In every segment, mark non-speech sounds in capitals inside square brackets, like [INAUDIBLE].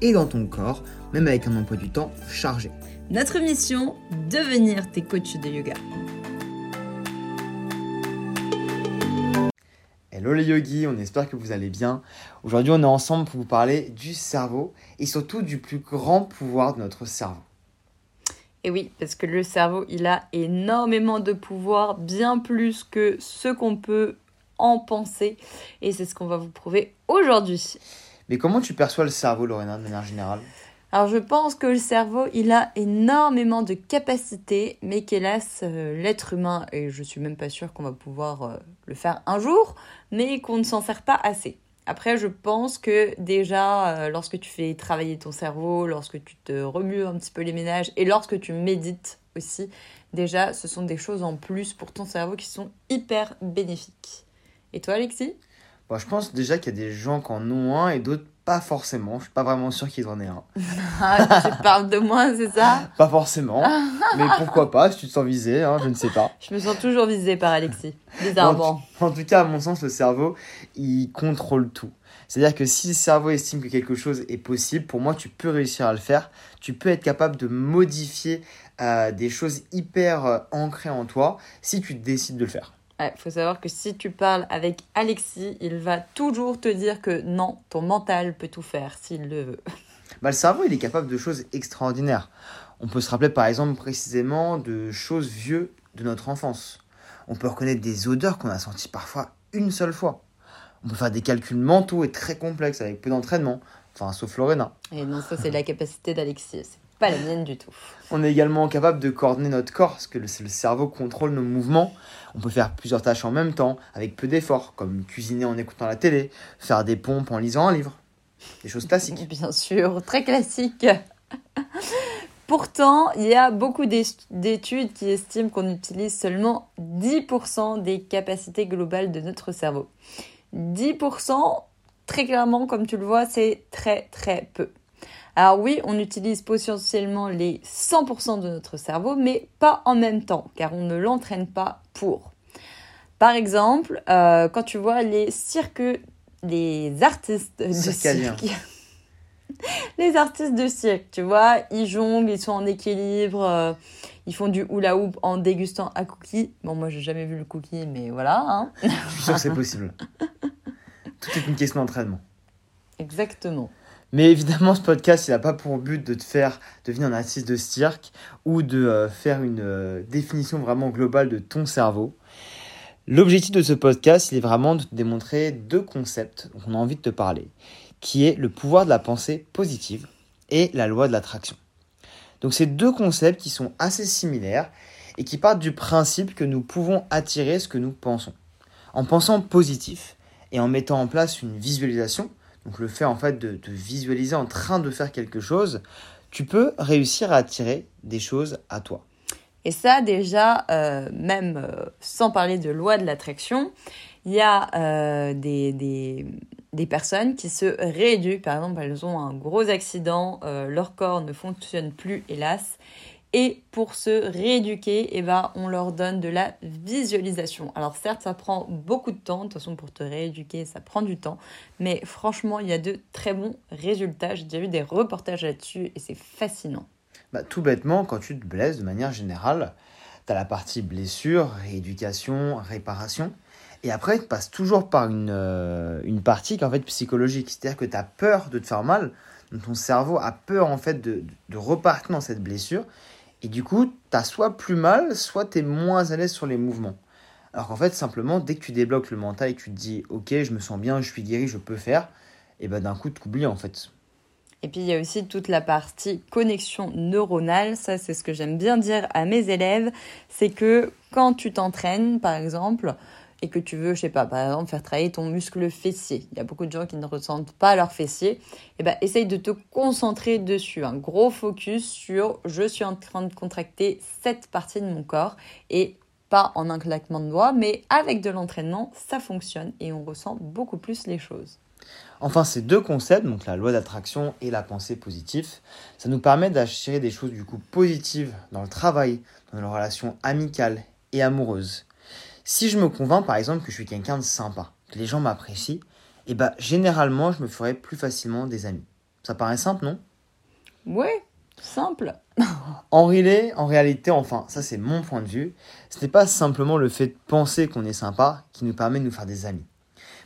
et dans ton corps, même avec un emploi du temps chargé. Notre mission, devenir tes coachs de yoga. Hello les yogis, on espère que vous allez bien. Aujourd'hui, on est ensemble pour vous parler du cerveau et surtout du plus grand pouvoir de notre cerveau. Et oui, parce que le cerveau, il a énormément de pouvoir, bien plus que ce qu'on peut en penser. Et c'est ce qu'on va vous prouver aujourd'hui. Mais comment tu perçois le cerveau, Lorena, de manière générale? Alors je pense que le cerveau, il a énormément de capacités, mais qu'hélas, euh, l'être humain, et je suis même pas sûre qu'on va pouvoir euh, le faire un jour, mais qu'on ne s'en sert pas assez. Après, je pense que déjà, euh, lorsque tu fais travailler ton cerveau, lorsque tu te remues un petit peu les ménages et lorsque tu médites aussi, déjà, ce sont des choses en plus pour ton cerveau qui sont hyper bénéfiques. Et toi, Alexis? Bon, je pense déjà qu'il y a des gens qui en ont un et d'autres pas forcément. Je suis pas vraiment sûr qu'ils en aient un. [LAUGHS] Ah, tu parles de moi, c'est ça [LAUGHS] Pas forcément. mais pourquoi pas, si tu te sens visé, hein, je ne sais pas. Je me sens toujours visé par Alexis, bizarrement. En, en tout cas, à mon sens, le cerveau, il contrôle tout. C'est-à-dire que si le cerveau estime que quelque chose est possible, pour moi, tu peux réussir à le faire. Tu peux être capable de modifier euh, des choses hyper euh, ancrées en toi si tu décides de le faire. Il faut savoir que si tu parles avec Alexis, il va toujours te dire que non, ton mental peut tout faire s'il le veut. [LAUGHS] Bah, le cerveau, il est capable de choses extraordinaires. On peut se rappeler par exemple précisément de choses vieux de notre enfance. On peut reconnaître des odeurs qu'on a senties parfois une seule fois. On peut faire des calculs mentaux et très complexes avec peu d'entraînement. Enfin, sauf Lorena. Et non, ça c'est la capacité d'Alexis, pas la mienne du tout. On est également capable de coordonner notre corps, parce que le, le cerveau contrôle nos mouvements. On peut faire plusieurs tâches en même temps, avec peu d'efforts, comme cuisiner en écoutant la télé, faire des pompes en lisant un livre. Des choses classiques. [LAUGHS] Bien sûr, très classiques. [LAUGHS] Pourtant, il y a beaucoup d'études qui estiment qu'on utilise seulement 10% des capacités globales de notre cerveau. 10%, très clairement, comme tu le vois, c'est très très peu. Alors oui, on utilise potentiellement les 100% de notre cerveau, mais pas en même temps, car on ne l'entraîne pas pour. Par exemple, euh, quand tu vois les cirques, les artistes de cirque, [LAUGHS] les artistes de cirque, tu vois, ils jonglent, ils sont en équilibre, euh, ils font du hula hoop en dégustant un cookie. Bon, moi, j'ai jamais vu le cookie, mais voilà. Hein. Je suis sûr que c'est possible. Tout est une question d'entraînement. [LAUGHS] Exactement. Mais évidemment, ce podcast, il n'a pas pour but de te faire devenir un artiste de cirque ou de euh, faire une euh, définition vraiment globale de ton cerveau. L'objectif de ce podcast, il est vraiment de te démontrer deux concepts dont on a envie de te parler, qui est le pouvoir de la pensée positive et la loi de l'attraction. Donc ces deux concepts qui sont assez similaires et qui partent du principe que nous pouvons attirer ce que nous pensons. En pensant positif et en mettant en place une visualisation, donc le fait en fait de te visualiser en train de faire quelque chose, tu peux réussir à attirer des choses à toi. Et ça déjà, euh, même euh, sans parler de loi de l'attraction, il y a euh, des, personnes qui se rééduquent. Par exemple, elles ont un gros accident, leur corps ne fonctionne plus, hélas. Et pour se rééduquer, eh ben, on leur donne de la visualisation. Alors certes, ça prend beaucoup de temps. De toute façon, pour te rééduquer, ça prend du temps. Mais franchement, il y a de très bons résultats. J'ai déjà vu des reportages là-dessus et c'est fascinant. Bah, tout bêtement, quand tu te blesses de manière générale, tu as la partie blessure, rééducation, réparation. Et après, tu passes toujours par une, euh, une partie qui est en fait psychologique. C'est-à-dire que tu as peur de te faire mal. Ton cerveau a peur en fait de, de repartir dans cette blessure. Et du coup, tu as soit plus mal, soit tu es moins à l'aise sur les mouvements. Alors qu'en fait, simplement, dès que tu débloques le mental et que tu te dis, ok, je me sens bien, je suis guéri, je peux faire, et ben d'un coup, tu oublies en fait. Et puis il y a aussi toute la partie connexion neuronale. Ça, c'est ce que j'aime bien dire à mes élèves. C'est que quand tu t'entraînes, par exemple, et que tu veux, je sais pas, par exemple, faire travailler ton muscle fessier. Il y a beaucoup de gens qui ne ressentent pas leur fessier. Et eh ben, essaye de te concentrer dessus. Un gros focus sur je suis en train de contracter cette partie de mon corps et pas en un claquement de doigts, mais avec de l'entraînement, ça fonctionne et on ressent beaucoup plus les choses. Enfin, ces deux concepts, donc la loi d'attraction et la pensée positive, ça nous permet d'attirer des choses du coup positives dans le travail, dans nos relations amicales et amoureuses. Si je me convainc par exemple que je suis quelqu'un de sympa, que les gens m'apprécient, et eh bah ben, généralement je me ferai plus facilement des amis. Ça paraît simple, non? Ouais, simple. [LAUGHS] en, en réalité, enfin, ça c'est mon point de vue, ce n'est pas simplement le fait de penser qu'on est sympa qui nous permet de nous faire des amis.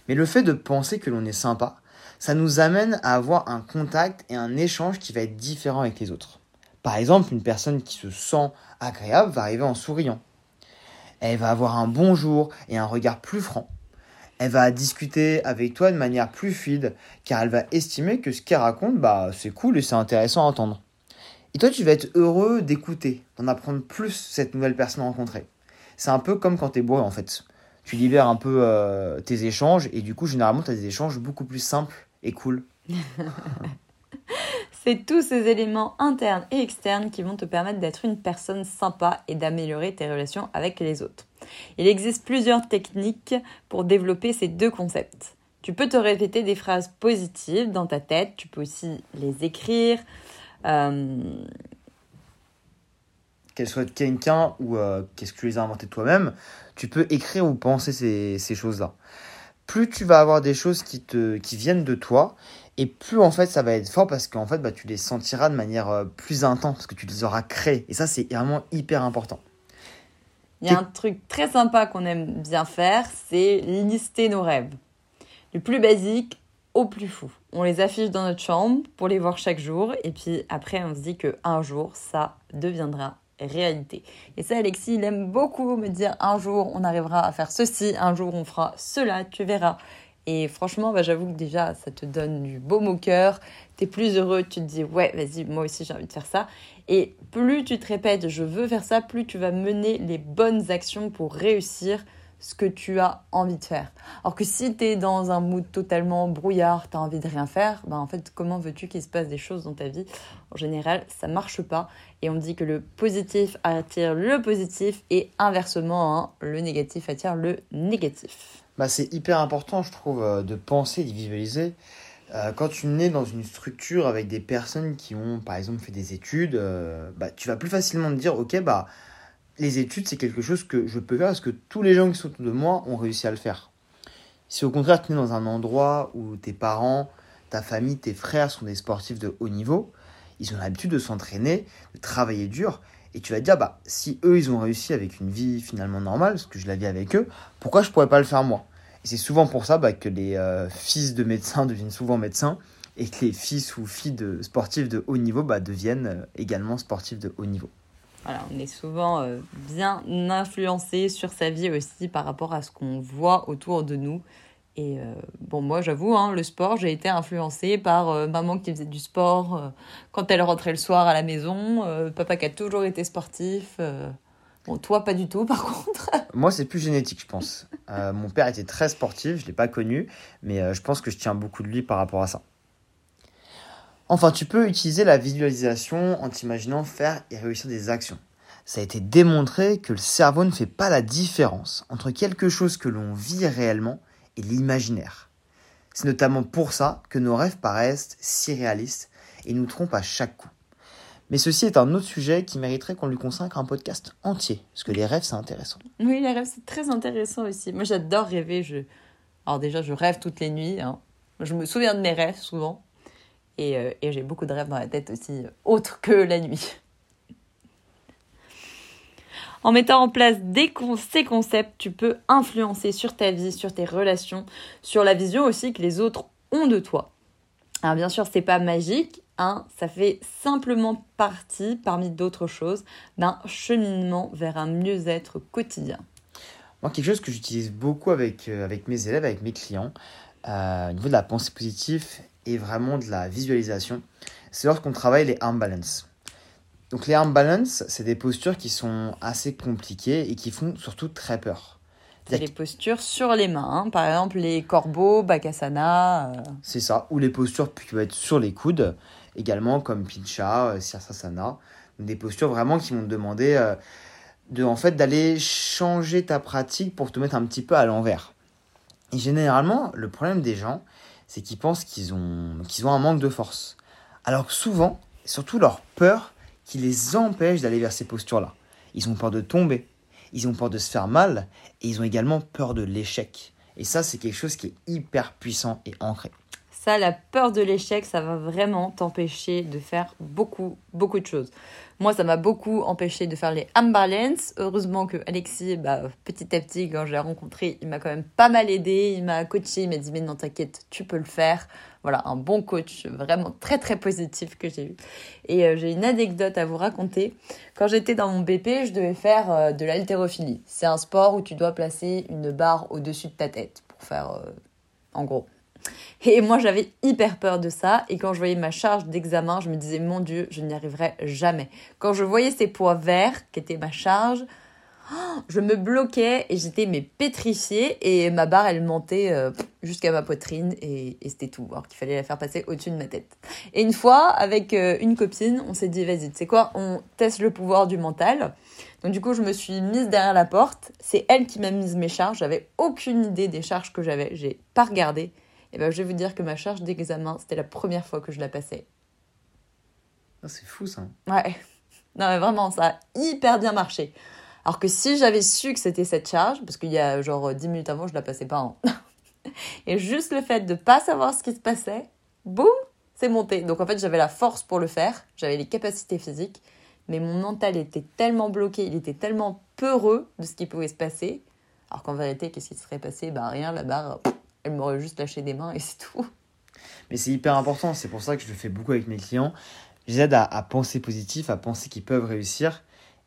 Mais le fait de penser que l'on est sympa, ça nous amène à avoir un contact et un échange qui va être différent avec les autres. Par exemple, une personne qui se sent agréable va arriver en souriant. Elle va avoir un bonjour et un regard plus franc. Elle va discuter avec toi de manière plus fluide car elle va estimer que ce qu'elle raconte, bah, c'est cool et c'est intéressant à entendre. Et toi, tu vas être heureux d'écouter, d'en apprendre plus cette nouvelle personne rencontrée. C'est un peu comme quand tu es bourré en fait. Tu libères un peu euh, tes échanges et du coup, généralement, tu as des échanges beaucoup plus simples et cool. [LAUGHS] C'est tous ces éléments internes et externes qui vont te permettre d'être une personne sympa et d'améliorer tes relations avec les autres. Il existe plusieurs techniques pour développer ces deux concepts. Tu peux te répéter des phrases positives dans ta tête, tu peux aussi les écrire. Euh, Qu'elles soient de quelqu'un ou euh, qu'est-ce que tu les as inventées toi-même, tu peux écrire ou penser ces, ces choses-là. Plus tu vas avoir des choses qui, te, qui viennent de toi, et plus en fait ça va être fort parce qu'en fait bah, tu les sentiras de manière euh, plus intense parce que tu les auras créés. Et ça c'est vraiment hyper important. Il y a un truc très sympa qu'on aime bien faire, c'est lister nos rêves. Du plus basique au plus fou. On les affiche dans notre chambre pour les voir chaque jour et puis après on se dit que un jour ça deviendra réalité. Et ça Alexis, il aime beaucoup me dire un jour on arrivera à faire ceci, un jour on fera cela, tu verras. Et franchement, bah, j'avoue que déjà, ça te donne du baume au cœur. Tu es plus heureux, tu te dis, ouais, vas-y, moi aussi j'ai envie de faire ça. Et plus tu te répètes, je veux faire ça, plus tu vas mener les bonnes actions pour réussir ce que tu as envie de faire. Alors que si tu es dans un mood totalement brouillard, tu as envie de rien faire, bah en fait, comment veux-tu qu'il se passe des choses dans ta vie? En général, ça marche pas. Et on dit que le positif attire le positif et inversement, hein, le négatif attire le négatif bah, c'est hyper important, je trouve, euh, de penser de visualiser. Euh, quand tu nais dans une structure avec des personnes qui ont, par exemple, fait des études, euh, bah, tu vas plus facilement te dire, ok, bah, les études, c'est quelque chose que je peux faire parce que tous les gens qui sont autour de moi ont réussi à le faire. Si au contraire, tu es dans un endroit où tes parents, ta famille, tes frères sont des sportifs de haut niveau, ils ont l'habitude de s'entraîner, de travailler dur, et tu vas te dire, bah, si eux, ils ont réussi avec une vie finalement normale, parce que je la vis avec eux, pourquoi je pourrais pas le faire moi? Et c'est souvent pour ça bah, que les euh, fils de médecins deviennent souvent médecins, et que les fils ou filles de sportifs de haut niveau bah, deviennent euh, également sportifs de haut niveau. Voilà, on est souvent euh, bien influencé sur sa vie aussi par rapport à ce qu'on voit autour de nous. Et euh, bon, moi, j'avoue, hein, le sport, j'ai été influencée par euh, maman qui faisait du sport euh, quand elle rentrait le soir à la maison, papa qui a toujours été sportif. Bon, toi, pas du tout, [LAUGHS] par contre. Moi, c'est plus génétique, je pense. mon père était très sportif, je ne l'ai pas connu, mais je pense que je tiens beaucoup de lui par rapport à ça. Enfin, tu peux utiliser la visualisation en t'imaginant faire et réussir des actions. Ça a été démontré que le cerveau ne fait pas la différence entre quelque chose que l'on vit réellement et l'imaginaire. C'est notamment pour ça que nos rêves paraissent si réalistes et nous trompent à chaque coup. Mais ceci est un autre sujet qui mériterait qu'on lui consacre un podcast entier, parce que les rêves, c'est intéressant. Oui, les rêves, c'est très intéressant aussi. Moi, j'adore rêver. Je... Alors déjà, je rêve toutes les nuits. Hein. Je me souviens de mes rêves souvent. Et, euh, et j'ai beaucoup de rêves dans la tête aussi, autres que la nuit. En mettant en place ces concepts, tu peux influencer sur ta vie, sur tes relations, sur la vision aussi que les autres ont de toi. Alors bien sûr, c'est pas magique, hein, ça fait simplement partie, parmi d'autres choses, d'un cheminement vers un mieux-être quotidien. Moi, quelque chose que j'utilise beaucoup avec, euh, mes élèves, avec mes clients, euh, au niveau de la pensée positive et vraiment de la visualisation, c'est lorsqu'on travaille les arm balance. Donc les arm balance, c'est des postures qui sont assez compliquées et qui font surtout très peur. C'est les postures sur les mains. hein. Par exemple, les corbeaux, Bakasana. euh, C'est ça. Ou les postures qui peuvent être sur les coudes, également comme Pincha, euh, Sirsasana. Des postures vraiment qui vont te demander euh, de, en fait, d'aller changer ta pratique pour te mettre un petit peu à l'envers. Et généralement, le problème des gens, c'est qu'ils pensent qu'ils ont, qu'ils ont un manque de force. Alors que souvent, surtout leur peur qui les empêche d'aller vers ces postures-là. Ils ont peur de tomber, ils ont peur de se faire mal, et ils ont également peur de l'échec. Et ça, c'est quelque chose qui est hyper puissant et ancré. Ça, la peur de l'échec, ça va vraiment t'empêcher de faire beaucoup, beaucoup de choses. Moi, ça m'a beaucoup empêché de faire les arm balance. Heureusement que Alexis, bah, petit à petit, quand je l'ai rencontré, il m'a quand même pas mal aidé. Il m'a coaché, il m'a dit, mais non, t'inquiète, tu peux le faire. Voilà, un bon coach, vraiment très, très positif que j'ai eu. Et euh, j'ai une anecdote à vous raconter. Quand j'étais dans mon BP, je devais faire euh, de l'haltérophilie. C'est un sport où tu dois placer une barre au-dessus de ta tête pour faire, euh, en gros. Et moi, j'avais hyper peur de ça. Et quand je voyais ma charge d'examen, je me disais, mon Dieu, je n'y arriverai jamais. Quand je voyais ces poids verts, qui étaient ma charge, je me bloquais et j'étais mais pétrifiée. Et ma barre, elle montait euh, jusqu'à ma poitrine et, et c'était tout. Alors qu'il fallait la faire passer au-dessus de ma tête. Et une fois, avec euh, une copine, on s'est dit, vas-y, tu sais quoi, on teste le pouvoir du mental. Donc du coup, je me suis mise derrière la porte. C'est elle qui m'a mise mes charges. J'avais aucune idée des charges que j'avais. J'ai pas regardé. Et ben, je vais vous dire que ma charge d'examen, c'était la première fois que je la passais. Ah, c'est fou ça. Ouais. Non, mais vraiment, ça a hyper bien marché. Alors que si j'avais su que c'était cette charge, parce qu'il y a genre 10 minutes avant, je la passais pas en. [LAUGHS] Et juste le fait de pas savoir ce qui se passait, boum, c'est monté. Donc en fait, j'avais la force pour le faire, j'avais les capacités physiques, mais mon mental était tellement bloqué, il était tellement peureux de ce qui pouvait se passer. Alors qu'en vérité, qu'est-ce qui se serait passé? Bah rien, la barre, elle m'aurait juste lâché des mains et c'est tout. [LAUGHS] Mais c'est hyper important, c'est pour ça que je le fais beaucoup avec mes clients. Je les aide à penser positif, à penser qu'ils peuvent réussir.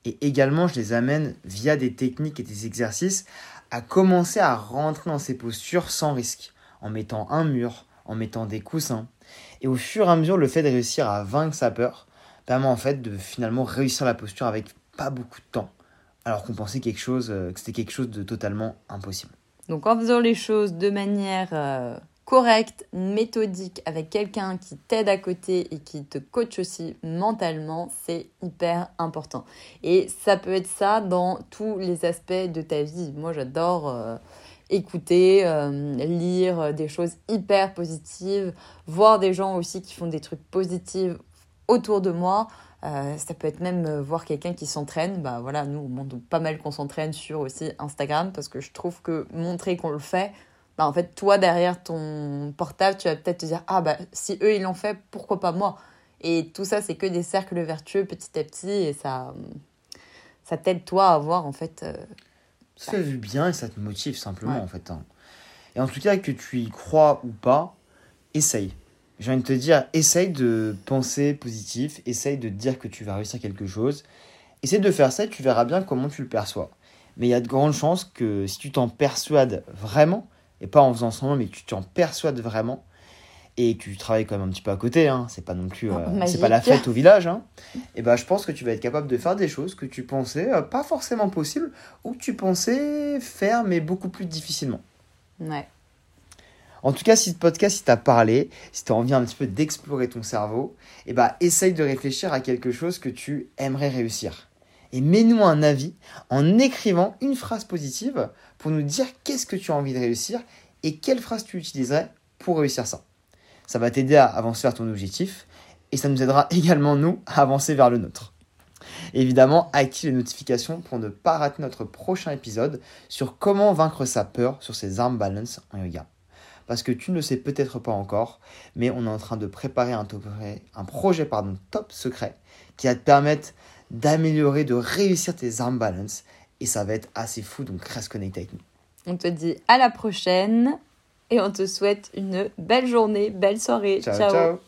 Et également, je les amène via des techniques et des exercices à commencer à rentrer dans ces postures sans risque, en mettant un mur, en mettant des coussins. Et au fur et à mesure, le fait de réussir à vaincre sa peur permet en fait de finalement réussir la posture avec pas beaucoup de temps, alors qu'on pensait quelque chose, euh, que c'était quelque chose de totalement impossible. Donc en faisant les choses de manière euh, correcte, méthodique, avec quelqu'un qui t'aide à côté et qui te coach aussi mentalement, c'est hyper important. Et ça peut être ça dans tous les aspects de ta vie. Moi j'adore euh, écouter, euh, lire des choses hyper positives, voir des gens aussi qui font des trucs positifs autour de moi. Euh, ça peut être même euh, voir quelqu'un qui s'entraîne. Bah voilà, nous on montre pas mal qu'on s'entraîne sur aussi Instagram parce que je trouve que montrer qu'on le fait, bah en fait toi derrière ton portable, tu vas peut-être te dire ah bah si eux ils l'ont fait, pourquoi pas moi? Et tout ça c'est que des cercles vertueux petit à petit et ça ça t'aide toi à voir en fait. euh, Ça fait du bien et ça te motive simplement Ouais. en fait. hein. Et en tout cas, que tu y crois ou pas, essaye. J'ai envie de te dire, essaye de penser positif, essaye de te dire que tu vas réussir quelque chose. Essaye de faire ça et tu verras bien comment tu le perçois. Mais il y a de grandes chances que si tu t'en persuades vraiment, et pas en faisant semblant, mais que tu t'en persuades vraiment, et que tu travailles quand même un petit peu à côté, hein, c'est pas non plus, Oh, euh, c'est magique. pas la fête au village, hein, et ben je pense que tu vas être capable de faire des choses que tu pensais euh, pas forcément possibles, ou que tu pensais faire mais beaucoup plus difficilement. Ouais. En tout cas, si ce podcast t'a parlé, si tu as envie un petit peu d'explorer ton cerveau, eh ben, essaye de réfléchir à quelque chose que tu aimerais réussir. Et mets-nous un avis en écrivant une phrase positive pour nous dire qu'est-ce que tu as envie de réussir et quelle phrase tu utiliserais pour réussir ça. Ça va t'aider à avancer vers ton objectif et ça nous aidera [LAUGHS] également, nous, à avancer vers le nôtre. Évidemment, active les notifications pour ne pas rater notre prochain épisode sur comment vaincre sa peur sur ses armes balance en yoga parce que tu ne le sais peut-être pas encore, mais on est en train de préparer un, top- un projet top secret qui va te permettre d'améliorer, de réussir tes arm balance. Et ça va être assez fou, donc reste connecté avec nous. On te dit à la prochaine et on te souhaite une belle journée, belle soirée. ciao. ciao. ciao.